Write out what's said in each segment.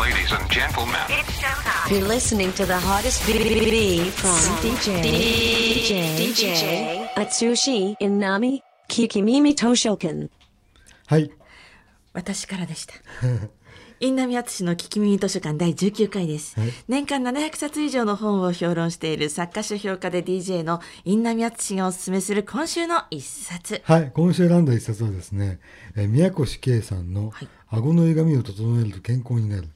Ladies and gentlemen, You're listening to the hottest BBB from DJ DJ DJ Atsushi Inami Kikimimi Toshokan. はい。私からでした。印南敦の聞き耳図書館第19回です、はい年間700冊以上の本を評論している作家書評家で DJ の印南敦がおすすめする今週の一冊。はい。今週選んだ一冊はですね、えー宮越圭さんのはい顎の歪みを整えると健康になる。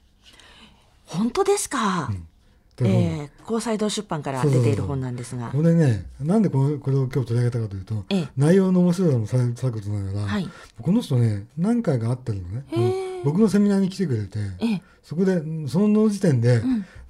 本当ですか、う本えー、高裁堂出版から出ている本なんですが。これね、なんでこれこれを今日取り上げたかというと、ええ。内容の面白さもさることながら、はい。この人ね、何回か会ってるのね。僕のセミナーに来てくれて、ええ。そこで、その時点で、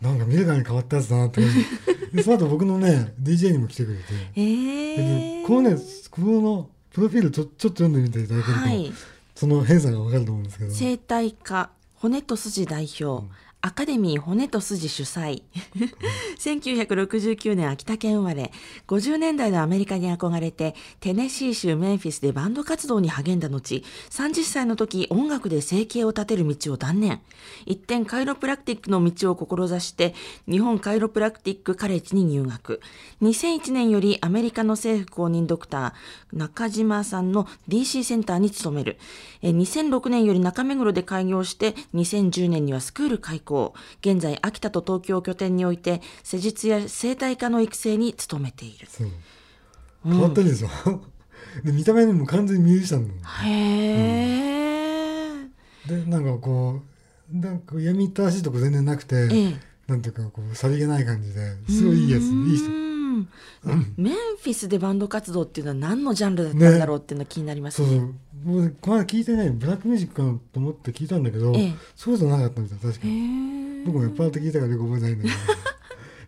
なんか見るからに変わったやつだなって でその後僕のね、DJ にも来てくれて、え。ー、でこのね、このプロフィールちょちょっと読んでみていただけると、はいその変さがわかると思うんですけど。生態科骨と筋代表、アカデミー骨と筋主催。1969年秋田県生まれ。50年代のアメリカに憧れてテネシー州メンフィスでバンド活動に励んだ後30歳の時音楽で生計を立てる道を断念。一転カイロプラクティックの道を志して日本カイロプラクティックカレッジに入学。2001年よりアメリカの政府公認ドクター中島さんの DC センターに勤める。2006年より中目黒で開業して2010年にはスクール開校。現在秋田と東京を拠点において施術や生態科の育成に努めている。変わってるでしょ、で見た目にも完全にミュージシャンへえ、でなんかこうなんか闇ったらしいとこ全然なくて、ええ。なんていうかこうさりげない感じですごいいいやついい人うんメンフィスでバンド活動っていうのは何のジャンルだったんだろうっていうのが気になりますね。そうそう。もう聞いてないブラックミュージックかなと思って聞いたんだけど、ええ。そうじゃなかったんですよ確かへにえ僕も酔っ払って聞いたからよく覚えてないんだけど。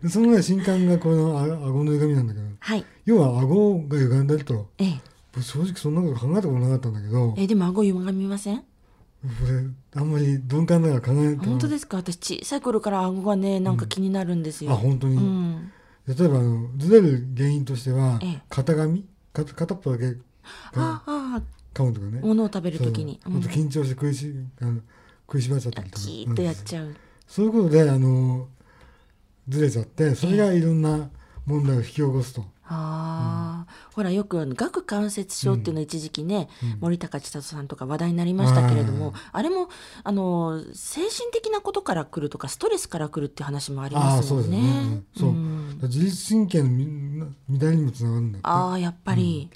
でそのね新刊がこのあ顎の歪みなんだけどはい。要は顎が歪んでると。ええ。僕正直そんなこと考えたことなかったんだけど。えでも顎歪みません？これあんまり鈍感だから考えた本当ですか？私小さい頃から顎がねなんか気になるんですよ、あ本当に、うん、例えばあのずれる原因としては、ええ。型紙？か片っぽだけああ噛むとかね。物を食べるときに。そう。あと緊張して食いしあの食いしばっちゃったりとか。キーッとやっちゃう、そういうことであのずれちゃってそれがいろんな問題を引き起こすと、ああ、ほらよく顎関節症っていうのは一時期ね、森高千里さんとか話題になりましたけれども、あれもあの精神的なことから来るとかストレスから来るっていう話もありますよね、ね。そう、自律神経のみ乱れにもつながるんだああやっぱり、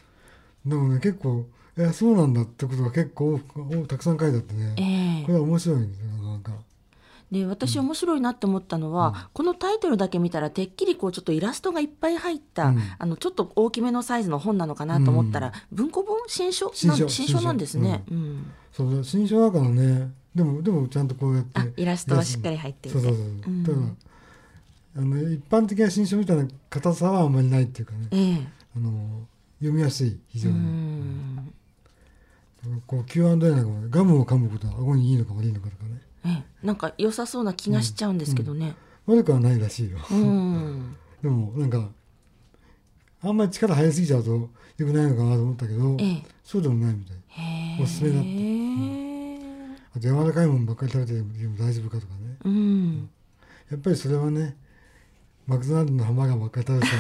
でもね結構えそうなんだってことが結構おたくさん書いてあってね、ええ。これは面白いんですよで私面白いなって思ったのは、このタイトルだけ見たらてっきりこうちょっとイラストがいっぱい入った、うん。あのちょっと大きめのサイズの本なのかなと思ったら、文庫本新書新書なん新書なんですね。うん。そうだ新書だからね。でもでもちゃんとこうやってあイラストはしっかり入っていてそうそうそう、うん。だからあの一般的な新書みたいな硬さはあんまりないっていうかね。ええ。あの読みやすい非常うに、ん。こう Q&A なんかもガムを噛むことは顎にいいのか悪いのかとかね。ええなんか良さそうな気がしちゃうんですけどね。悪くはないらしいよ、うん。でもなんかあんまり力入りすぎちゃうとよくないのかなと思ったけど、ええそうでもないみたい。おすすめだったあと柔らかいものばっかり食べても大丈夫かとかねうん。やっぱりそれはねマクドナルドのハンバーガーばっかり食べて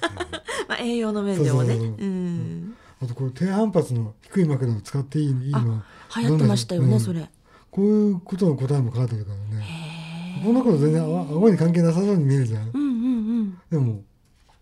たんで まあ栄養の面でもね。そうん。あとこう低反発の低い枕を使っていいいいのは流行ってましたよね、うんそれ。こういうことの答えも書いてあるからね。こんなこと全然あ顎に関係なさそうに見えるじゃん。うんうんうん。でも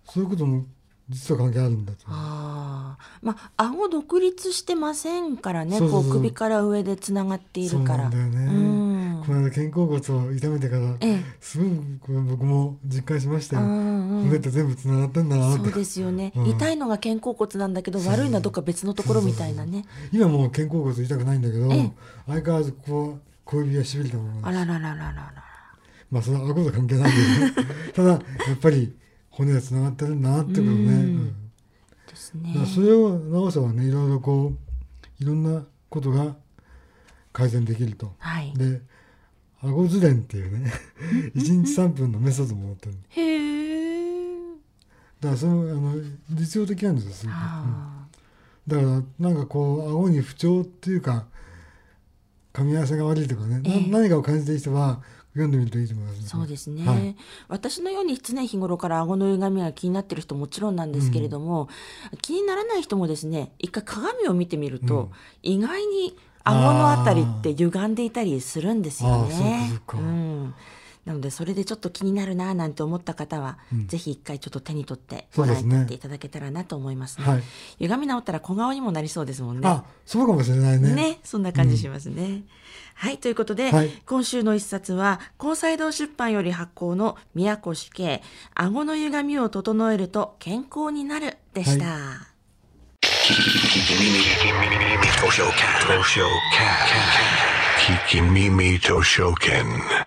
そういうことも実は関係あるんだと。ああ、まあ顎独立してませんからね、そうそうそう。こう首から上でつながっているから。そうなんだよね、うん。この間肩甲骨を痛めてから、ええ。すごく僕も実感しましたよ、うんうん骨って全部つながってんだなって。そうですよね、うん。痛いのが肩甲骨なんだけど悪いのはどっか別のところみたいなね。今もう肩甲骨痛くないんだけど、ええ。相変わらずこう小指がしびれたまま。あららららららまあそれは顎と関係ないけどね。ただやっぱり骨がつながってるんだなってことね、ですね。それを直せばねいろいろこういろんなことが改善できると。はい。で顎ずれんっていうね。1日3分のメソッドも持ってる。へえだからそのあの実用的なんですよすごく、うん。あだからなんかこう顎に不調っていうか噛み合わせが悪いとかね、なえ。え何かを感じている人は読んでみるといいと思います、そうですね、はい。私のように常日頃から顎の歪みが気になってる人もちろんなんですけれども、気にならない人もですね一回鏡を見てみると、意外に顎のあたりって歪んでいたりするんですよね。そう。かんなのでそれでちょっと気になるななんて思った方は、ぜひ一回ちょっと手に取ってご覧になっていただけたらなと思いますね。はい歪み直ったら小顔にもなりそうですもんね。あそうかもしれないねね、そんな感じしますね。はい、ということで、はい今週の一冊は、高裁堂出版より発行の宮古死刑、顎の歪みを整えると健康になるでした。Toshoken. Toshoken. Kikimimi Toshoken.